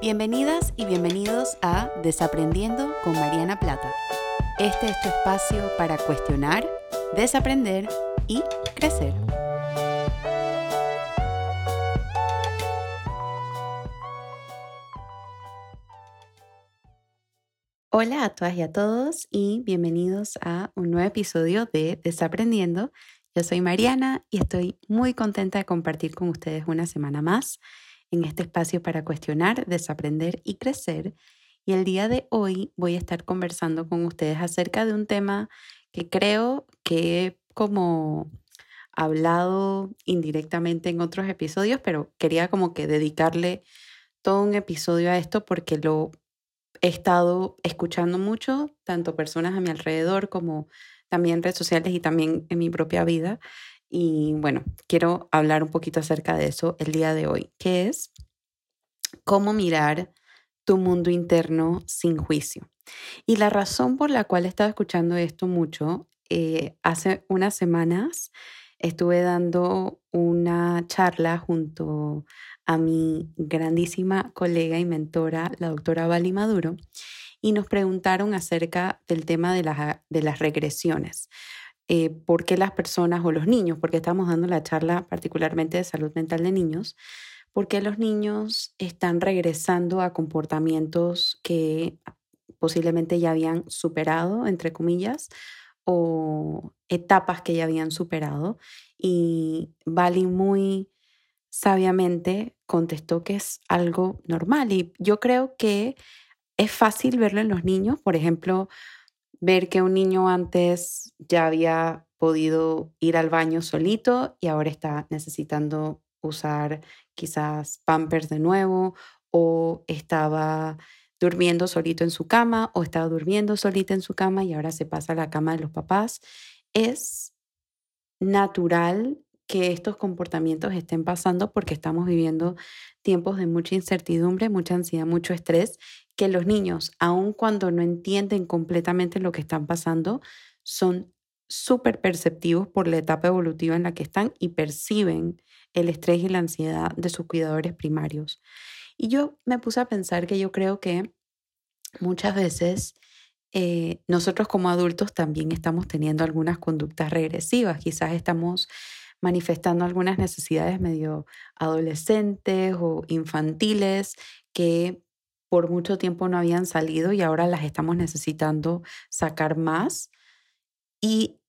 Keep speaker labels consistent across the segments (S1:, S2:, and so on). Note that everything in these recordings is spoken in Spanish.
S1: Bienvenidas y bienvenidos a Desaprendiendo con Mariana Plata. Este es tu espacio para cuestionar, desaprender y crecer. Hola a todas y a todos y bienvenidos a un nuevo episodio de Desaprendiendo. Yo soy Mariana y estoy muy contenta de compartir con ustedes una semana más en este espacio para cuestionar, desaprender y crecer. Y el día de hoy voy a estar conversando con ustedes acerca de un tema que creo que he como hablado indirectamente en otros episodios, pero quería como que dedicarle todo un episodio a esto porque lo he estado escuchando mucho, tanto personas a mi alrededor como también redes sociales y también en mi propia vida. Y bueno, quiero hablar un poquito acerca de eso el día de hoy, que es cómo mirar tu mundo interno sin juicio. Y la razón por la cual he estado escuchando esto mucho, eh, hace unas semanas estuve dando una charla junto a mi grandísima colega y mentora, la doctora Vali Maduro, y nos preguntaron acerca del tema de de las regresiones. Eh, por qué las personas o los niños, porque estamos dando la charla particularmente de salud mental de niños, por qué los niños están regresando a comportamientos que posiblemente ya habían superado, entre comillas, o etapas que ya habían superado. Y Bali muy sabiamente contestó que es algo normal. Y yo creo que es fácil verlo en los niños. Por ejemplo, ver que un niño antes ya había podido ir al baño solito y ahora está necesitando usar quizás pampers de nuevo o estaba durmiendo solito en su cama o estaba durmiendo solita en su cama y ahora se pasa a la cama de los papás. Es natural que estos comportamientos estén pasando porque estamos viviendo tiempos de mucha incertidumbre, mucha ansiedad, mucho estrés que los niños, aun cuando no entienden completamente lo que están pasando, son súper perceptivos por la etapa evolutiva en la que están y perciben el estrés y la ansiedad de sus cuidadores primarios. Y yo me puse a pensar que yo creo que muchas veces eh, nosotros como adultos también estamos teniendo algunas conductas regresivas, quizás estamos manifestando algunas necesidades medio adolescentes o infantiles que por mucho tiempo no habían salido y ahora las estamos necesitando sacar más. Y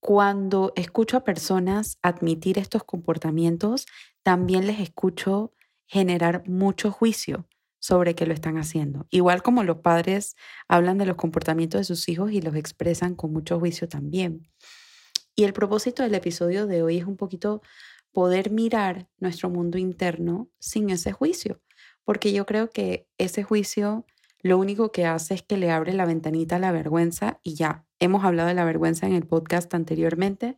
S1: cuando escucho a personas admitir estos comportamientos, también les escucho generar mucho juicio sobre que lo están haciendo. Igual como los padres hablan de los comportamientos de sus hijos y los expresan con mucho juicio también. Y el propósito del episodio de hoy es un poquito poder mirar nuestro mundo interno sin ese juicio porque yo creo que ese juicio lo único que hace es que le abre la ventanita a la vergüenza y ya, hemos hablado de la vergüenza en el podcast anteriormente.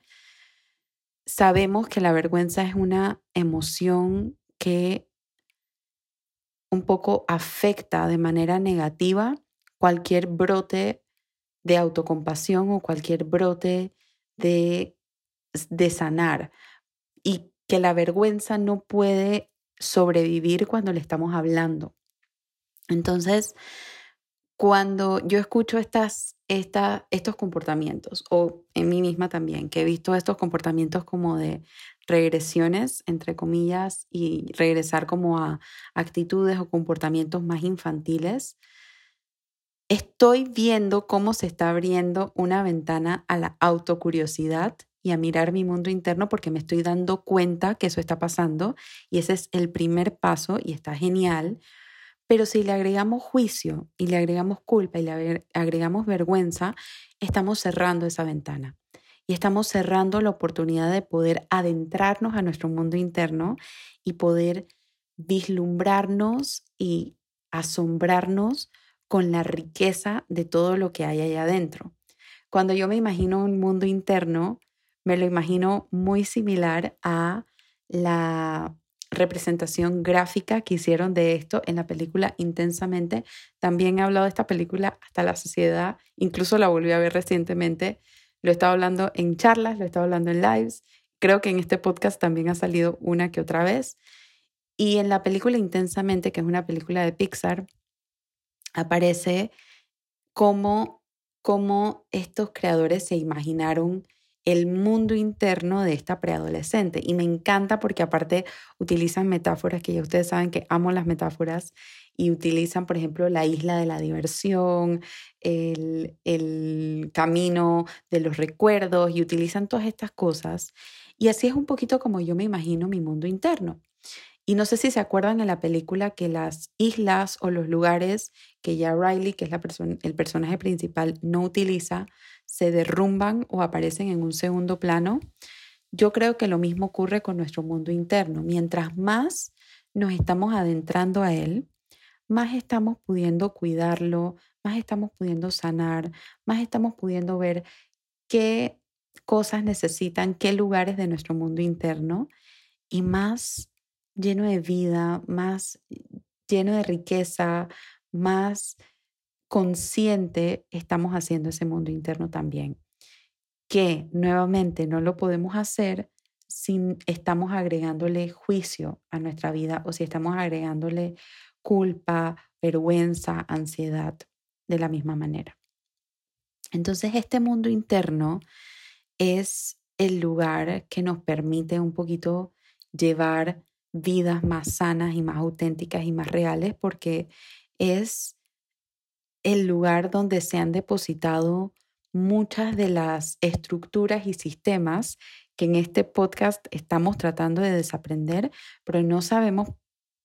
S1: Sabemos que la vergüenza es una emoción que un poco afecta de manera negativa cualquier brote de autocompasión o cualquier brote de, de sanar y que la vergüenza no puede sobrevivir cuando le estamos hablando. Entonces, cuando yo escucho estas, estos comportamientos, o en mí misma también, que he visto estos comportamientos como de regresiones, entre comillas, y regresar como a actitudes o comportamientos más infantiles, estoy viendo cómo se está abriendo una ventana a la autocuriosidad y a mirar mi mundo interno porque me estoy dando cuenta que eso está pasando y ese es el primer paso y está genial. Pero si le agregamos juicio y le agregamos culpa y le agregamos vergüenza, estamos cerrando esa ventana y estamos cerrando la oportunidad de poder adentrarnos a nuestro mundo interno y poder vislumbrarnos y asombrarnos con la riqueza de todo lo que hay allá adentro. Cuando yo me imagino un mundo interno, me lo imagino muy similar a la representación gráfica que hicieron de esto en la película Intensamente. También he hablado de esta película hasta la sociedad, incluso la volví a ver recientemente. Lo he estado hablando en charlas, lo he estado hablando en lives. Creo que en este podcast también ha salido una que otra vez. Y en la película Intensamente, que es una película de Pixar, aparece cómo, cómo estos creadores se imaginaron el mundo interno de esta preadolescente. Y me encanta porque aparte utilizan metáforas que ya ustedes saben que amo las metáforas y utilizan, por ejemplo, la isla de la diversión, el, el camino de los recuerdos y utilizan todas estas cosas. Y así es un poquito como yo me imagino mi mundo interno. Y no sé si se acuerdan en la película que las islas o los lugares que ya Riley, que es la el personaje principal, no utiliza, se derrumban o aparecen en un segundo plano. Yo creo que lo mismo ocurre con nuestro mundo interno. Mientras más nos estamos adentrando a él, más estamos pudiendo cuidarlo, más estamos pudiendo sanar, más estamos pudiendo ver qué cosas necesitan, qué lugares de nuestro mundo interno y más lleno de vida, más lleno de riqueza, más consciente estamos haciendo ese mundo interno también. Que nuevamente no lo podemos hacer si estamos agregándole juicio a nuestra vida o si estamos agregándole culpa, vergüenza, ansiedad de la misma manera. Entonces este mundo interno es el lugar que nos permite un poquito llevar vidas más sanas y más auténticas y más reales porque es el lugar donde se han depositado muchas de las estructuras y sistemas que en este podcast estamos tratando de desaprender, pero no sabemos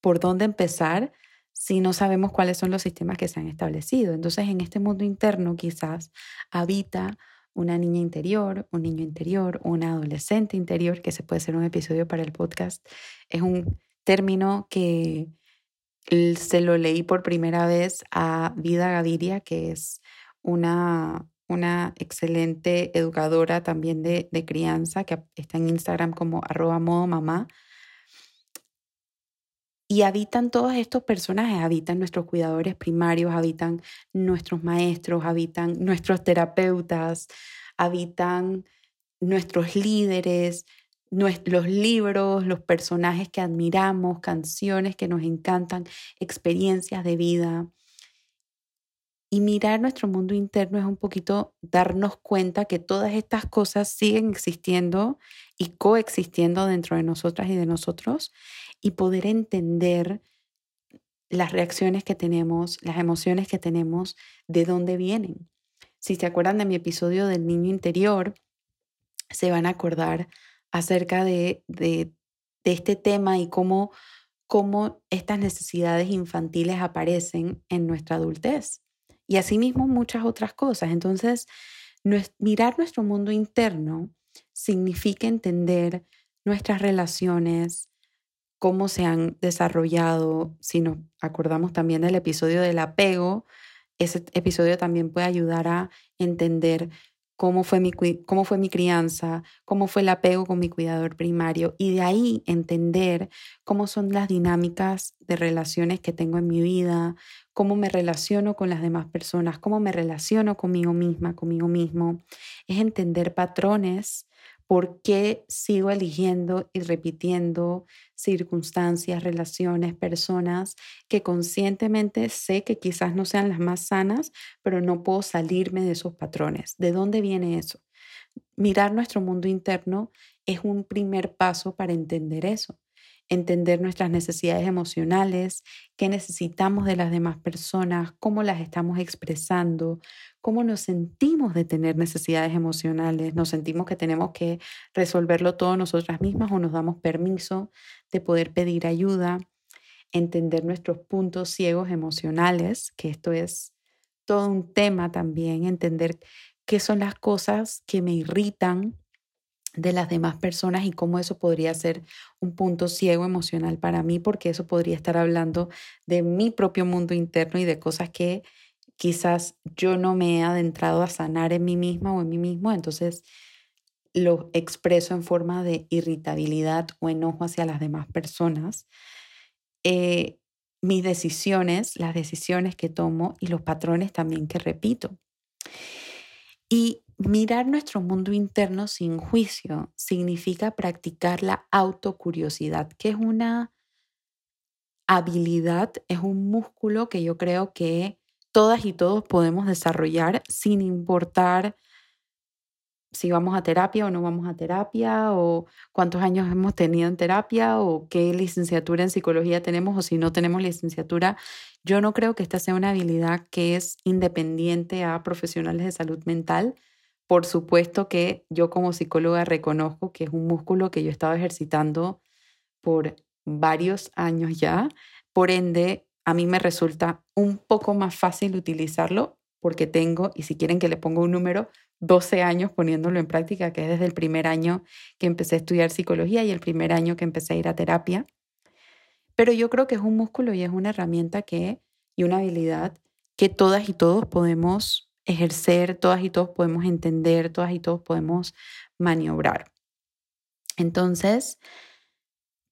S1: por dónde empezar si no sabemos cuáles son los sistemas que se han establecido. Entonces, en este mundo interno quizás habita una niña interior, un niño interior, un adolescente interior, que se puede ser un episodio para el podcast. Es un término que se lo leí por primera vez a Vida Gaviria, que es una, una excelente educadora también de, de crianza, que está en Instagram como arroba modo mamá. Y habitan todos estos personajes, habitan nuestros cuidadores primarios, habitan nuestros maestros, habitan nuestros terapeutas, habitan nuestros líderes, nuestros libros, los personajes que admiramos, canciones que nos encantan, experiencias de vida. Y mirar nuestro mundo interno es un poquito darnos cuenta que todas estas cosas siguen existiendo y coexistiendo dentro de nosotras y de nosotros y poder entender las reacciones que tenemos, las emociones que tenemos, de dónde vienen. Si se acuerdan de mi episodio del niño interior, se van a acordar acerca de, de, este tema y cómo, cómo estas necesidades infantiles aparecen en nuestra adultez. Y asimismo muchas otras cosas. Entonces, mirar nuestro mundo interno significa entender nuestras relaciones, cómo se han desarrollado, si nos acordamos también del episodio del apego, ese episodio también puede ayudar a entender cómo fue mi, cómo fue mi crianza, cómo fue el apego con mi cuidador primario y de ahí entender cómo son las dinámicas de relaciones que tengo en mi vida, cómo me relaciono con las demás personas, cómo me relaciono conmigo misma, conmigo mismo. Es entender patrones ¿Por qué sigo eligiendo y repitiendo circunstancias, relaciones, personas que conscientemente sé que quizás no sean las más sanas, pero no puedo salirme de esos patrones? ¿De dónde viene eso? Mirar nuestro mundo interno es un primer paso para entender eso entender nuestras necesidades emocionales, qué necesitamos de las demás personas, cómo las estamos expresando, cómo nos sentimos de tener necesidades emocionales, nos sentimos que tenemos que resolverlo todo nosotras mismas o nos damos permiso de poder pedir ayuda, entender nuestros puntos ciegos emocionales, que esto es todo un tema también, entender qué son las cosas que me irritan de las demás personas y cómo eso podría ser un punto ciego emocional para mí, porque eso podría estar hablando de mi propio mundo interno y de cosas que quizás yo no me he adentrado a sanar en mí misma o en mí mismo, entonces lo expreso en forma de irritabilidad o enojo hacia las demás personas. Eh, mis decisiones, las decisiones que tomo y los patrones también que repito. Y Mirar nuestro mundo interno sin juicio significa practicar la autocuriosidad, que es una habilidad, es un músculo que yo creo que todas y todos podemos desarrollar sin importar si vamos a terapia o no vamos a terapia, o cuántos años hemos tenido en terapia, o qué licenciatura en psicología tenemos, o si no tenemos licenciatura. Yo no creo que esta sea una habilidad que es independiente a profesionales de salud mental. Por supuesto que yo como psicóloga reconozco que es un músculo que yo he estado ejercitando por varios años ya. Por ende, a mí me resulta un poco más fácil utilizarlo porque tengo, y si quieren que le ponga un número, 12 años poniéndolo en práctica, que es desde el primer año que empecé a estudiar psicología y el primer año que empecé a ir a terapia. Pero yo creo que es un músculo y es una herramienta que, y una habilidad que todas y todos podemos ejercer, todas y todos podemos entender, todas y todos podemos maniobrar. Entonces,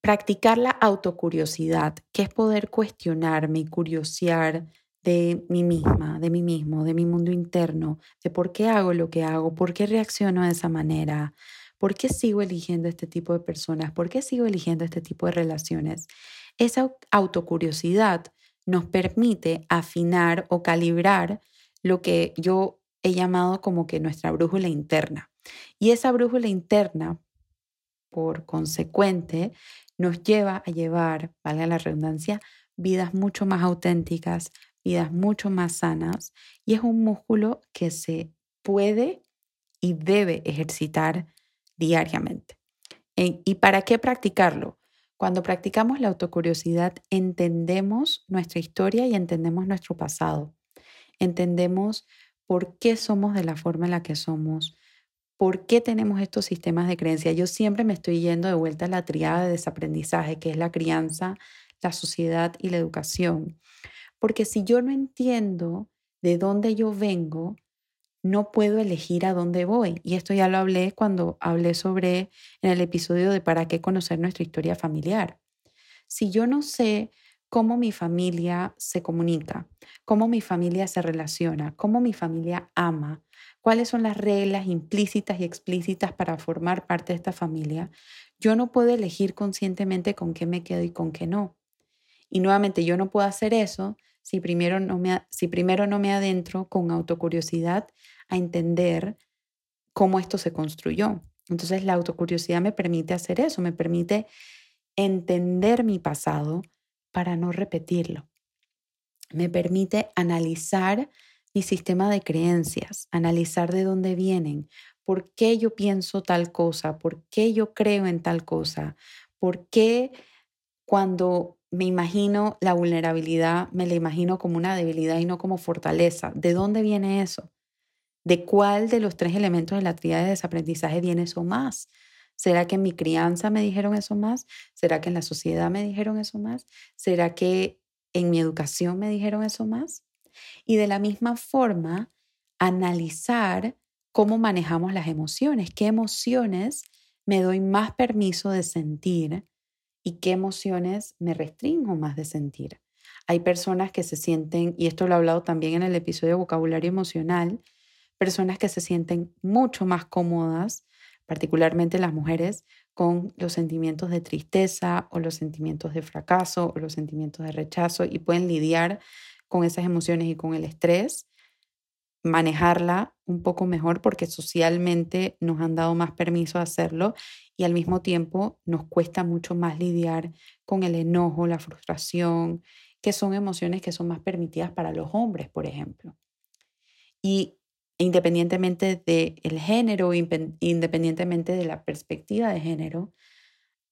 S1: practicar la autocuriosidad, que es poder cuestionarme y curiosear de mí misma, de mí mismo, de mi mundo interno, de por qué hago lo que hago, por qué reacciono de esa manera, por qué sigo eligiendo este tipo de personas, por qué sigo eligiendo este tipo de relaciones. Esa autocuriosidad nos permite afinar o calibrar lo que yo he llamado como que nuestra brújula interna. Y esa brújula interna, por consecuente, nos lleva a llevar, valga la redundancia, vidas mucho más auténticas, vidas mucho más sanas y es un músculo que se puede y debe ejercitar diariamente. ¿Y para qué practicarlo? Cuando practicamos la autocuriosidad entendemos nuestra historia y entendemos nuestro pasado. Entendemos por qué somos de la forma en la que somos, por qué tenemos estos sistemas de creencia. Yo siempre me estoy yendo de vuelta a la triada de desaprendizaje, que es la crianza, la sociedad y la educación. Porque si yo no entiendo de dónde yo vengo, no puedo elegir a dónde voy. Y esto ya lo hablé cuando hablé sobre en el episodio de para qué conocer nuestra historia familiar. Si yo no sé cómo mi familia se comunica, cómo mi familia se relaciona, cómo mi familia ama, cuáles son las reglas implícitas y explícitas para formar parte de esta familia, yo no puedo elegir conscientemente con qué me quedo y con qué no. Y nuevamente, yo no puedo hacer eso si primero no me, si primero no me adentro con autocuriosidad a entender cómo esto se construyó. Entonces la autocuriosidad me permite hacer eso, me permite entender mi pasado para no repetirlo. Me permite analizar mi sistema de creencias, analizar de dónde vienen, por qué yo pienso tal cosa, por qué yo creo en tal cosa, por qué cuando me imagino la vulnerabilidad, me la imagino como una debilidad y no como fortaleza. ¿De dónde viene eso? ¿De cuál de los tres elementos de la tríada de desaprendizaje viene eso más? ¿Será que en mi crianza me dijeron eso más? ¿Será que en la sociedad me dijeron eso más? ¿Será que en mi educación me dijeron eso más? Y de la misma forma, analizar cómo manejamos las emociones, qué emociones me doy más permiso de sentir y qué emociones me restringo más de sentir. Hay personas que se sienten, y esto lo he hablado también en el episodio de vocabulario emocional, personas que se sienten mucho más cómodas, particularmente las mujeres, con los sentimientos de tristeza o los sentimientos de fracaso o los sentimientos de rechazo y pueden lidiar con esas emociones y con el estrés, manejarla un poco mejor porque socialmente nos han dado más permiso a hacerlo y al mismo tiempo nos cuesta mucho más lidiar con el enojo, la frustración, que son emociones que son más permitidas para los hombres, por ejemplo. Y independientemente del género, independientemente de la perspectiva de género,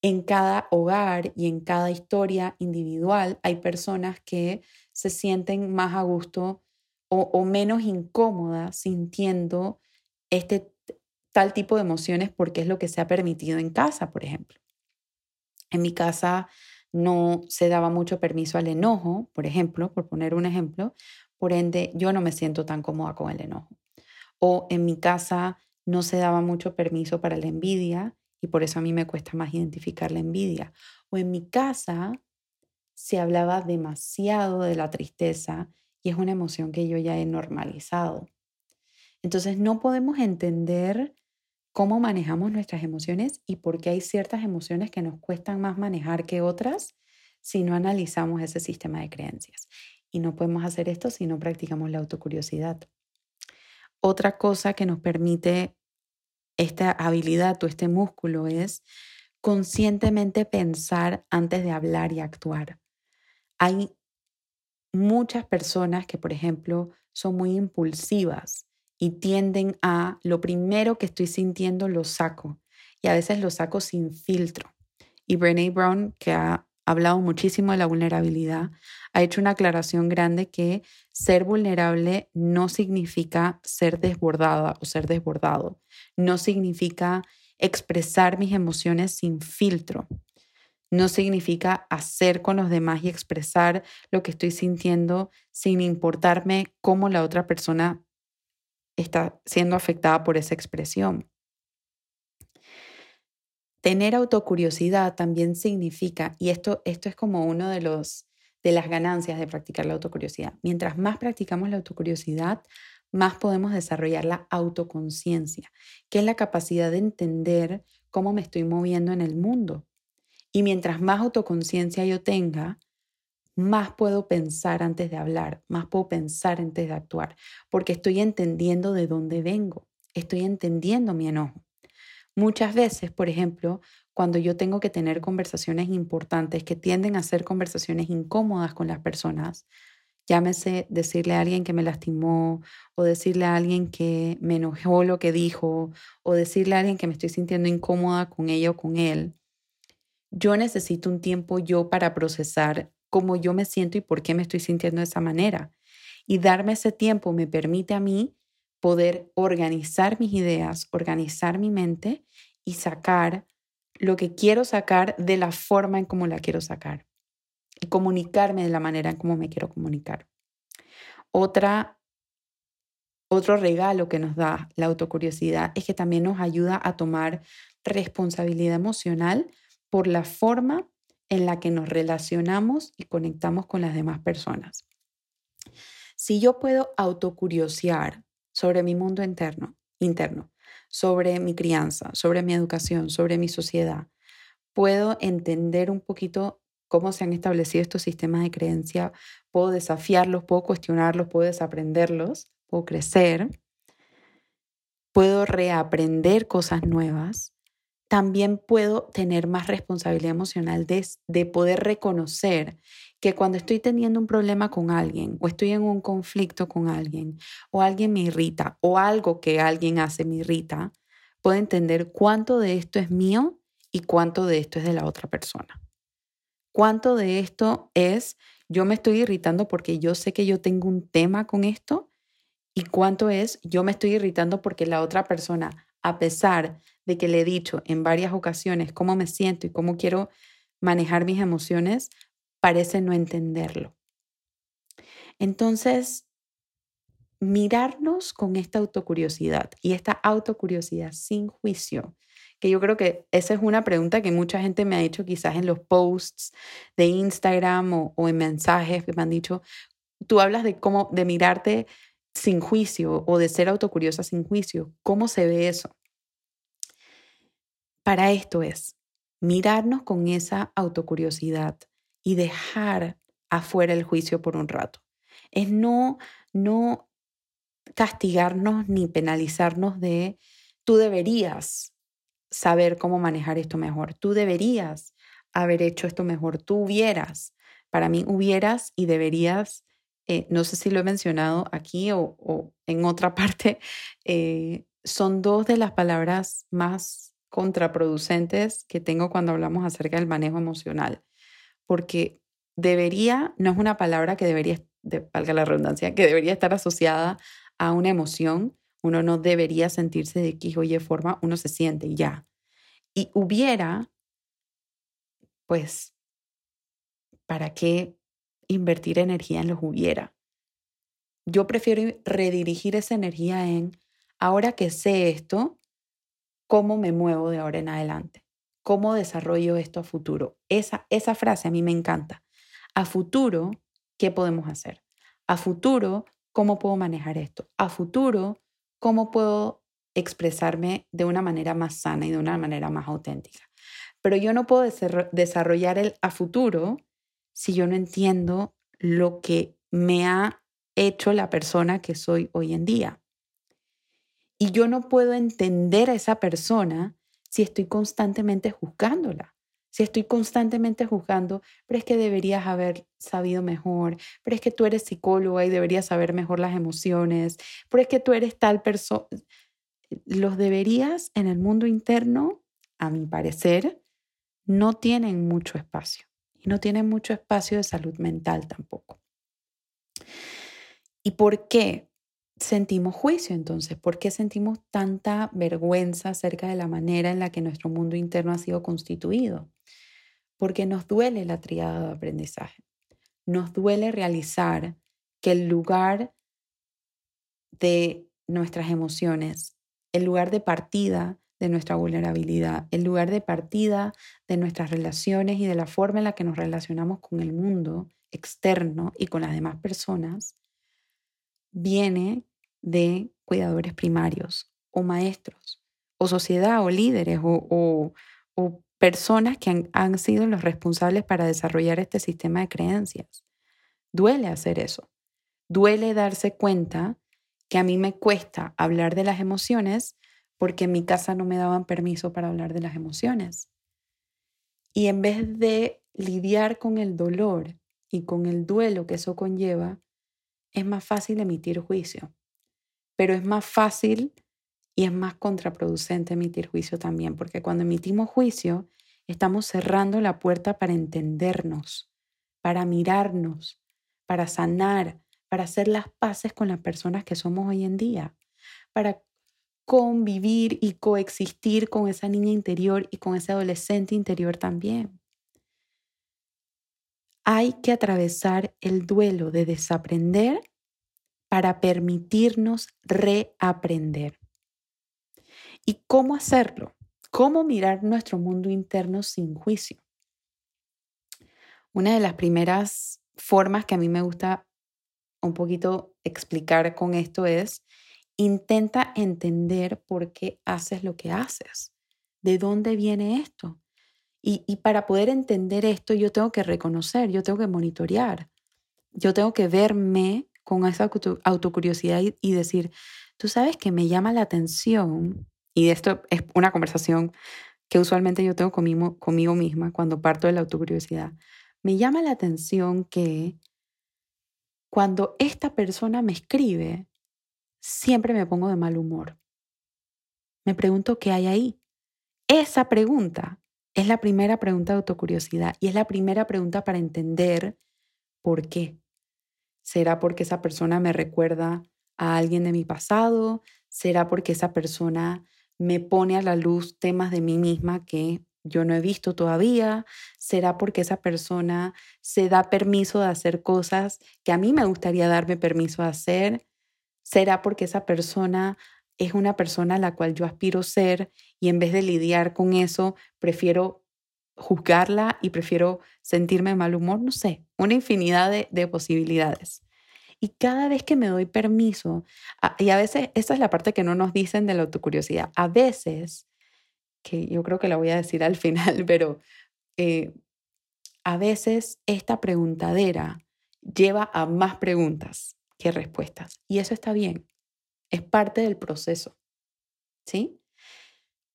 S1: en cada hogar y en cada historia individual hay personas que se sienten más a gusto o, o menos incómodas sintiendo este tal tipo de emociones porque es lo que se ha permitido en casa, por ejemplo. En mi casa no se daba mucho permiso al enojo, por ejemplo, por poner un ejemplo, por ende yo no me siento tan cómoda con el enojo. O en mi casa no se daba mucho permiso para la envidia y por eso a mí me cuesta más identificar la envidia. O en mi casa se hablaba demasiado de la tristeza y es una emoción que yo ya he normalizado. Entonces no podemos entender cómo manejamos nuestras emociones y por qué hay ciertas emociones que nos cuestan más manejar que otras si no analizamos ese sistema de creencias. Y no podemos hacer esto si no practicamos la autocuriosidad. Otra cosa que nos permite esta habilidad o este músculo es conscientemente pensar antes de hablar y actuar. Hay muchas personas que, por ejemplo, son muy impulsivas y tienden a lo primero que estoy sintiendo lo saco y a veces lo saco sin filtro. Y Brené Brown, que ha hablado muchísimo de la vulnerabilidad, ha hecho una aclaración grande que ser vulnerable no significa ser desbordada o ser desbordado, no significa expresar mis emociones sin filtro, no significa hacer con los demás y expresar lo que estoy sintiendo sin importarme cómo la otra persona está siendo afectada por esa expresión. Tener autocuriosidad también significa, y esto, esto es como uno de los de las ganancias de practicar la autocuriosidad. Mientras más practicamos la autocuriosidad, más podemos desarrollar la autoconciencia, que es la capacidad de entender cómo me estoy moviendo en el mundo. Y mientras más autoconciencia yo tenga, más puedo pensar antes de hablar, más puedo pensar antes de actuar, porque estoy entendiendo de dónde vengo, estoy entendiendo mi enojo. Muchas veces, por ejemplo, cuando yo tengo que tener conversaciones importantes que tienden a ser conversaciones incómodas con las personas, llámese decirle a alguien que me lastimó o decirle a alguien que me enojó lo que dijo o decirle a alguien que me estoy sintiendo incómoda con ella o con él, yo necesito un tiempo yo para procesar cómo yo me siento y por qué me estoy sintiendo de esa manera. Y darme ese tiempo me permite a mí poder organizar mis ideas, organizar mi mente y sacar lo que quiero sacar de la forma en cómo la quiero sacar y comunicarme de la manera en cómo me quiero comunicar. Otra, otro regalo que nos da la autocuriosidad es que también nos ayuda a tomar responsabilidad emocional por la forma en la que nos relacionamos y conectamos con las demás personas. Si yo puedo autocuriosear sobre mi mundo interno, interno, sobre mi crianza, sobre mi educación, sobre mi sociedad, puedo entender un poquito cómo se han establecido estos sistemas de creencia, puedo desafiarlos, puedo cuestionarlos, puedo desaprenderlos, puedo crecer, puedo reaprender cosas nuevas. También puedo tener más responsabilidad emocional de, de, poder reconocer que cuando estoy teniendo un problema con alguien o estoy en un conflicto con alguien o alguien me irrita o algo que alguien hace me irrita, puedo entender cuánto de esto es mío y cuánto de esto es de la otra persona. Cuánto de esto es yo me estoy irritando porque yo sé que yo tengo un tema con esto y cuánto es yo me estoy irritando porque la otra persona a pesar de que le he dicho en varias ocasiones cómo me siento y cómo quiero manejar mis emociones, parece no entenderlo. Entonces, mirarnos con esta autocuriosidad y esta autocuriosidad sin juicio, que yo creo que esa es una pregunta que mucha gente me ha hecho quizás en los posts de Instagram o, en mensajes que me han dicho, tú hablas de cómo, de mirarte sin juicio o de ser autocuriosa sin juicio. ¿Cómo se ve eso? Para esto es mirarnos con esa autocuriosidad y dejar afuera el juicio por un rato. Es no, no castigarnos ni penalizarnos de tú deberías saber cómo manejar esto mejor, tú deberías haber hecho esto mejor, tú hubieras. Para mí hubieras y deberías eh, no sé si lo he mencionado aquí o, en otra parte, eh, son dos de las palabras más contraproducentes que tengo cuando hablamos acerca del manejo emocional, porque debería, no es una palabra que debería, de, valga la redundancia, que debería estar asociada a una emoción, uno no debería sentirse de X o Y forma, uno se siente ya. Y hubiera, pues, ¿para qué invertir energía en los hubiera. Yo prefiero redirigir esa energía en, ahora que sé esto, ¿cómo me muevo de ahora en adelante? ¿Cómo desarrollo esto a futuro? Esa, esa frase a mí me encanta. A futuro, ¿qué podemos hacer? A futuro, ¿cómo puedo manejar esto? A futuro, ¿cómo puedo expresarme de una manera más sana y de una manera más auténtica? Pero yo no puedo desarrollar el a futuro si yo no entiendo lo que me ha hecho la persona que soy hoy en día. Y yo no puedo entender a esa persona si estoy constantemente juzgándola. Si estoy constantemente juzgando, pero es que deberías haber sabido mejor, pero es que tú eres psicóloga y deberías saber mejor las emociones, pero es que tú eres tal persona. Los deberías en el mundo interno, a mi parecer, no tienen mucho espacio y no tienen mucho espacio de salud mental tampoco. ¿Y por qué sentimos juicio entonces? ¿Por qué sentimos tanta vergüenza acerca de la manera en la que nuestro mundo interno ha sido constituido? Porque nos duele la triada de aprendizaje. Nos duele realizar que el lugar de nuestras emociones, el lugar de partida de nuestra vulnerabilidad, el lugar de partida de nuestras relaciones y de la forma en la que nos relacionamos con el mundo externo y con las demás personas, viene de cuidadores primarios o maestros o sociedad o líderes o, personas que han, han sido los responsables para desarrollar este sistema de creencias. Duele hacer eso. Duele darse cuenta que a mí me cuesta hablar de las emociones porque en mi casa no me daban permiso para hablar de las emociones. Y en vez de lidiar con el dolor y con el duelo que eso conlleva, es más fácil emitir juicio. Pero es más fácil y es más contraproducente emitir juicio también, porque cuando emitimos juicio, estamos cerrando la puerta para entendernos, para mirarnos, para sanar, para hacer las paces con las personas que somos hoy en día, para convivir y coexistir con esa niña interior y con ese adolescente interior también. Hay que atravesar el duelo de desaprender para permitirnos reaprender. ¿Y cómo hacerlo? ¿Cómo mirar nuestro mundo interno sin juicio? Una de las primeras formas que a mí me gusta un poquito explicar con esto es Intenta entender por qué haces lo que haces, de dónde viene esto. Y, para poder entender esto, yo tengo que reconocer, yo tengo que monitorear, yo tengo que verme con esa autocuriosidad y, y decir, tú sabes que me llama la atención, y esto es una conversación que usualmente yo tengo conmigo, conmigo misma cuando parto de la autocuriosidad, me llama la atención que cuando esta persona me escribe, siempre me pongo de mal humor. Me pregunto qué hay ahí. Esa pregunta es la primera pregunta de autocuriosidad y es la primera pregunta para entender por qué. ¿Será porque esa persona me recuerda a alguien de mi pasado? ¿Será porque esa persona me pone a la luz temas de mí misma que yo no he visto todavía? ¿Será porque esa persona se da permiso de hacer cosas que a mí me gustaría darme permiso de hacer? será porque esa persona es una persona a la cual yo aspiro ser y en vez de lidiar con eso, prefiero juzgarla y prefiero sentirme de mal humor, no sé, una infinidad de, posibilidades. Y cada vez que me doy permiso, y a veces esa es la parte que no nos dicen de la autocuriosidad, a veces, que yo creo que la voy a decir al final, pero eh, a veces esta preguntadera lleva a más preguntas qué respuestas. Y eso está bien, es parte del proceso. ¿Sí?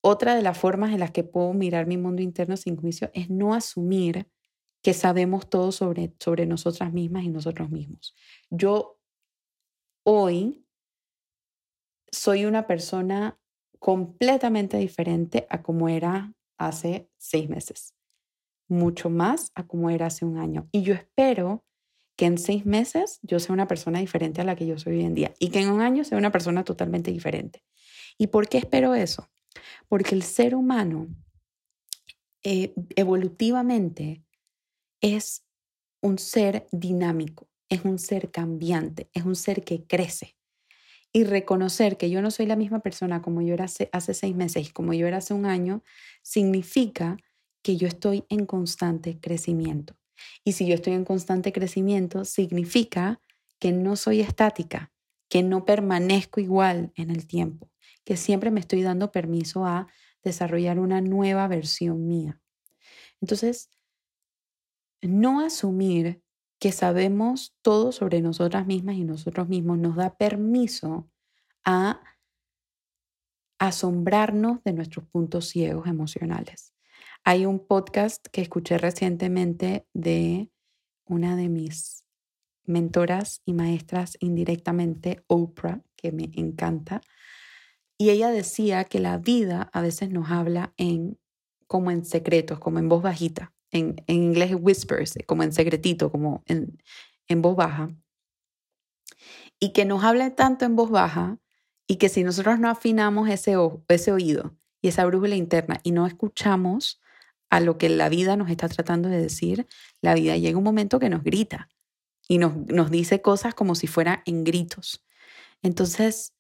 S1: Otra de las formas en las que puedo mirar mi mundo interno sin juicio es no asumir que sabemos todo sobre, sobre nosotras mismas y nosotros mismos. Yo hoy soy una persona completamente diferente a como era hace seis meses, mucho más a como era hace un año. Y yo espero que en seis meses yo sea una persona diferente a la que yo soy hoy en día y que en un año sea una persona totalmente diferente. ¿Y por qué espero eso? Porque el ser humano eh, evolutivamente es un ser dinámico, es un ser cambiante, es un ser que crece. Y reconocer que yo no soy la misma persona como yo era hace, seis meses como yo era hace un año, significa que yo estoy en constante crecimiento. Y si yo estoy en constante crecimiento, significa que no soy estática, que no permanezco igual en el tiempo, que siempre me estoy dando permiso a desarrollar una nueva versión mía. Entonces, no asumir que sabemos todo sobre nosotras mismas y nosotros mismos nos da permiso a asombrarnos de nuestros puntos ciegos emocionales. Hay un podcast que escuché recientemente de una de mis mentoras y maestras indirectamente, Oprah, que me encanta. Y ella decía que la vida a veces nos habla en como en secretos, como en voz bajita. En, en inglés whispers, como en secretito, como en, en voz baja. Y que nos habla tanto en voz baja y que si nosotros no afinamos ese, ese oído y esa brújula interna y no escuchamos a lo que la vida nos está tratando de decir, la vida llega un momento que nos grita y nos, nos dice cosas como si fuera en gritos. Entonces,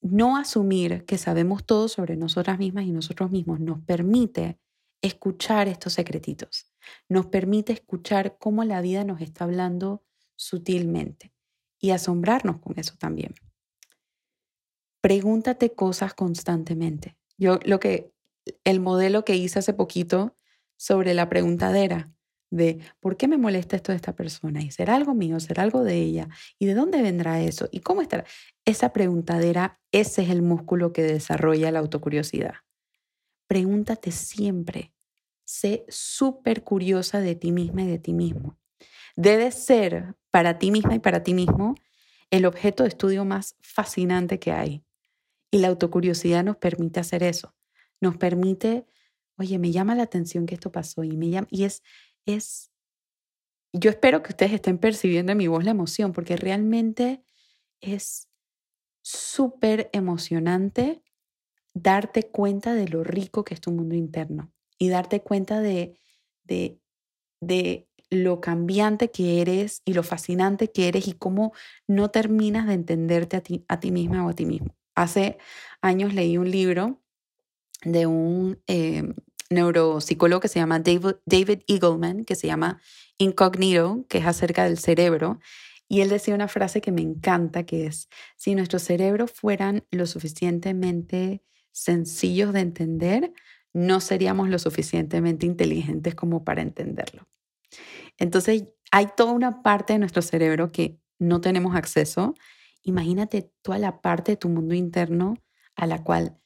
S1: no asumir que sabemos todo sobre nosotras mismas y nosotros mismos nos permite escuchar estos secretitos, nos permite escuchar cómo la vida nos está hablando sutilmente y asombrarnos con eso también. Pregúntate cosas constantemente. Yo lo que el modelo que hice hace poquito sobre la preguntadera de por qué me molesta esto de esta persona y será algo mío, será algo de ella y de dónde vendrá eso y cómo estará. Esa preguntadera, ese es el músculo que desarrolla la autocuriosidad. Pregúntate siempre, sé súper curiosa de ti misma y de ti mismo. Debe ser para ti misma y para ti mismo el objeto de estudio más fascinante que hay. Y la autocuriosidad nos permite hacer eso. Nos permite, oye, me llama la atención que esto pasó y me llama, y es es, yo espero que ustedes estén percibiendo en mi voz la emoción, porque realmente es súper emocionante darte cuenta de lo rico que es tu mundo interno y darte cuenta de, de, de lo cambiante que eres y lo fascinante que eres y cómo no terminas de entenderte a ti, a ti misma o a ti mismo. Hace años leí un libro de un eh, neuropsicólogo que se llama David, Eagleman, que se llama Incognito, que es acerca del cerebro. Y él decía una frase que me encanta, que es, si nuestros cerebros fueran lo suficientemente sencillos de entender, no seríamos lo suficientemente inteligentes como para entenderlo. Entonces, hay toda una parte de nuestro cerebro que no tenemos acceso. Imagínate toda la parte de tu mundo interno a la cual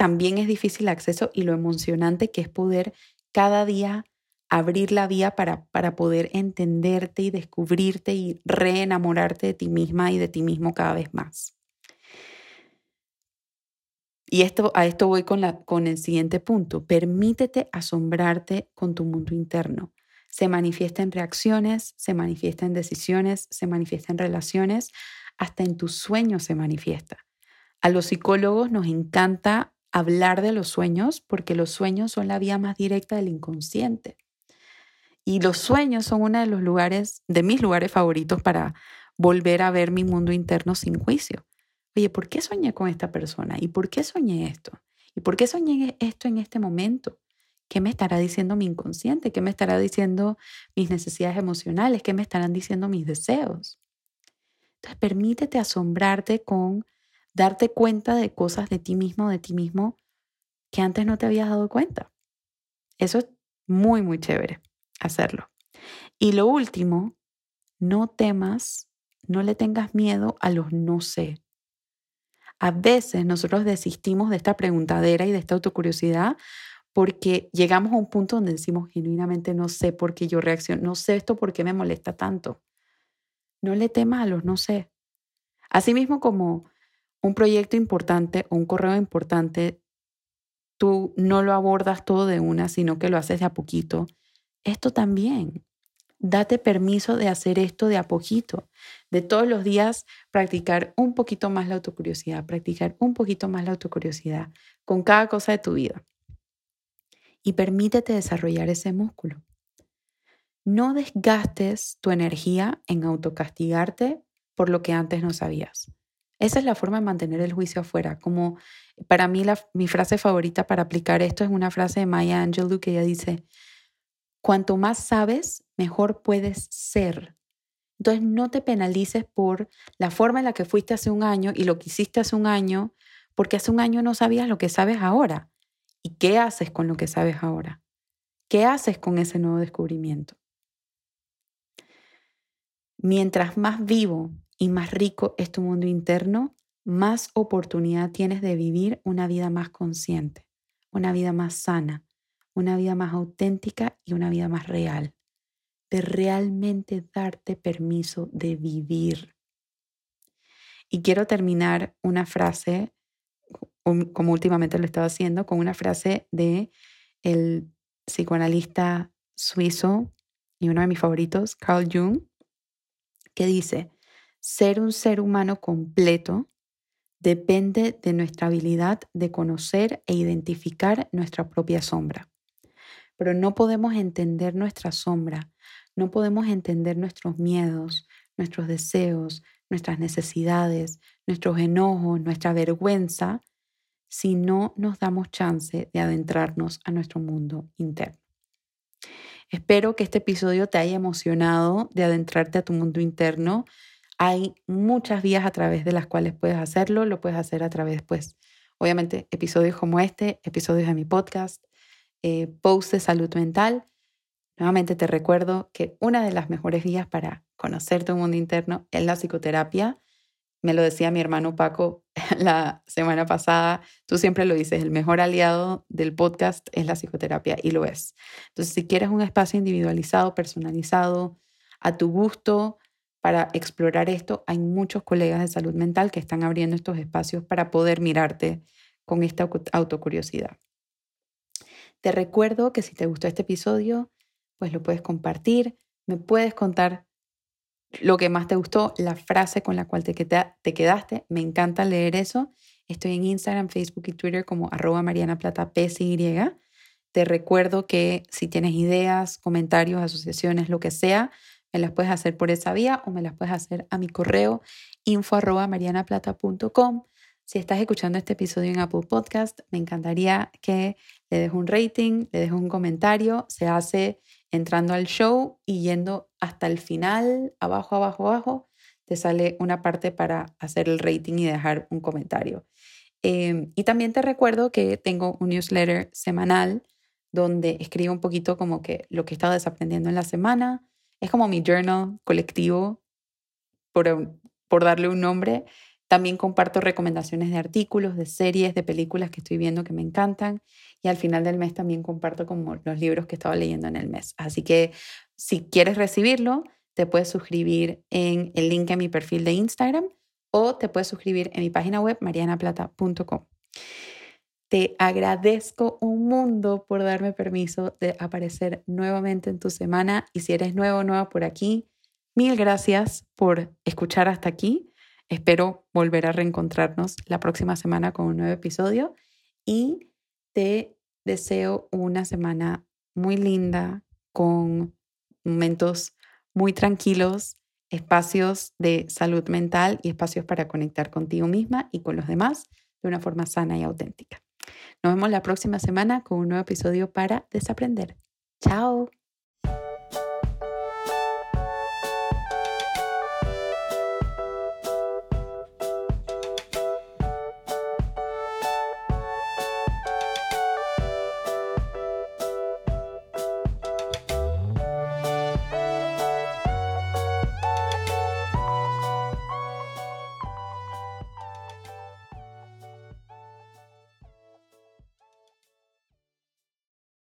S1: también es difícil acceso y lo emocionante que es poder cada día abrir la vía para, para poder entenderte y descubrirte y reenamorarte de ti misma y de ti mismo cada vez más. Y esto, a esto voy con, la, con el siguiente punto. Permítete asombrarte con tu mundo interno. Se manifiesta en reacciones, se manifiesta en decisiones, se manifiesta en relaciones, hasta en tus sueños se manifiesta. A los psicólogos nos encanta hablar de los sueños porque los sueños son la vía más directa del inconsciente. Y los sueños son uno de los lugares, de mis lugares favoritos para volver a ver mi mundo interno sin juicio. Oye, ¿por qué soñé con esta persona? ¿Y por qué soñé esto? ¿Y por qué soñé esto en este momento? ¿Qué me estará diciendo mi inconsciente? ¿Qué me estará diciendo mis necesidades emocionales? ¿Qué me estarán diciendo mis deseos? Entonces, permítete asombrarte con darte cuenta de cosas de ti mismo, de ti mismo, que antes no te habías dado cuenta. Eso es muy, muy chévere hacerlo. Y lo último, no temas, no le tengas miedo a los no sé. A veces nosotros desistimos de esta preguntadera y de esta autocuriosidad porque llegamos a un punto donde decimos genuinamente no sé por qué yo reacciono, no sé esto por qué me molesta tanto. No le temas a los no sé. Asimismo como un proyecto importante o un correo importante, tú no lo abordas todo de una, sino que lo haces de a poquito. Esto también. Date permiso de hacer esto de a poquito, de todos los días practicar un poquito más la autocuriosidad, practicar un poquito más la autocuriosidad con cada cosa de tu vida. Y permítete desarrollar ese músculo. No desgastes tu energía en autocastigarte por lo que antes no sabías. Esa es la forma de mantener el juicio afuera. Como para mí mi frase favorita para aplicar esto es una frase de Maya Angelou que ella dice, cuanto más sabes, mejor puedes ser. Entonces no te penalices por la forma en la que fuiste hace un año y lo que hiciste hace un año, porque hace un año no sabías lo que sabes ahora. ¿Y qué haces con lo que sabes ahora? ¿Qué haces con ese nuevo descubrimiento? Mientras más vivo y más rico es tu mundo interno, más oportunidad tienes de vivir una vida más consciente, una vida más sana, una vida más auténtica y una vida más real, de realmente darte permiso de vivir. Y quiero terminar una frase, como últimamente lo estaba haciendo, con una frase de el psicoanalista suizo y uno de mis favoritos, Carl Jung, que dice, ser un ser humano completo depende de nuestra habilidad de conocer e identificar nuestra propia sombra. Pero no podemos entender nuestra sombra, no podemos entender nuestros miedos, nuestros deseos, nuestras necesidades, nuestros enojos, nuestra vergüenza, si no nos damos chance de adentrarnos a nuestro mundo interno. Espero que este episodio te haya emocionado de adentrarte a tu mundo interno. Hay muchas vías a través de las cuales puedes hacerlo. Lo puedes hacer a través, pues, obviamente, episodios como este, episodios de mi podcast, eh, posts de salud mental. Nuevamente te recuerdo que una de las mejores vías para conocer tu mundo interno es la psicoterapia. Me lo decía mi hermano Paco la semana pasada, tú siempre lo dices, el mejor aliado del podcast es la psicoterapia y lo es. Entonces, si quieres un espacio individualizado, personalizado, a tu gusto para explorar esto, hay muchos colegas de salud mental que están abriendo estos espacios para poder mirarte con esta autocuriosidad. Te recuerdo que si te gustó este episodio, pues lo puedes compartir, me puedes contar lo que más te gustó, la frase con la cual te, te quedaste. Me encanta leer eso. Estoy en Instagram, Facebook y Twitter como arroba Mariana Plata. Te recuerdo que si tienes ideas, comentarios, asociaciones, lo que sea, me las puedes hacer por esa vía o me las puedes hacer a mi correo info arroba marianaplata.com. Si estás escuchando este episodio en Apple Podcast, me encantaría que le dejes un rating, le dejes un comentario. Se hace entrando al show y yendo hasta el final, abajo, abajo, abajo, te sale una parte para hacer el rating y dejar un comentario. Em, y también te recuerdo que tengo un newsletter semanal donde escribo un poquito como que lo que he estado desaprendiendo en la semana. Es como mi journal colectivo, por, por darle un nombre. También comparto recomendaciones de artículos, de series, de películas que estoy viendo que me encantan. Y al final del mes también comparto como los libros que estaba leyendo en el mes. Así que si quieres recibirlo, te puedes suscribir en el link en mi perfil de Instagram o te puedes suscribir en mi página web marianaplata.com. Te agradezco un mundo por darme permiso de aparecer nuevamente en tu semana y si eres nuevo o nueva por aquí, mil gracias por escuchar hasta aquí. Espero volver a reencontrarnos la próxima semana con un nuevo episodio y te deseo una semana muy linda con momentos muy tranquilos, espacios de salud mental y espacios para conectar contigo misma y con los demás de una forma sana y auténtica. Nos vemos la próxima semana con un nuevo episodio para desaprender. Chao.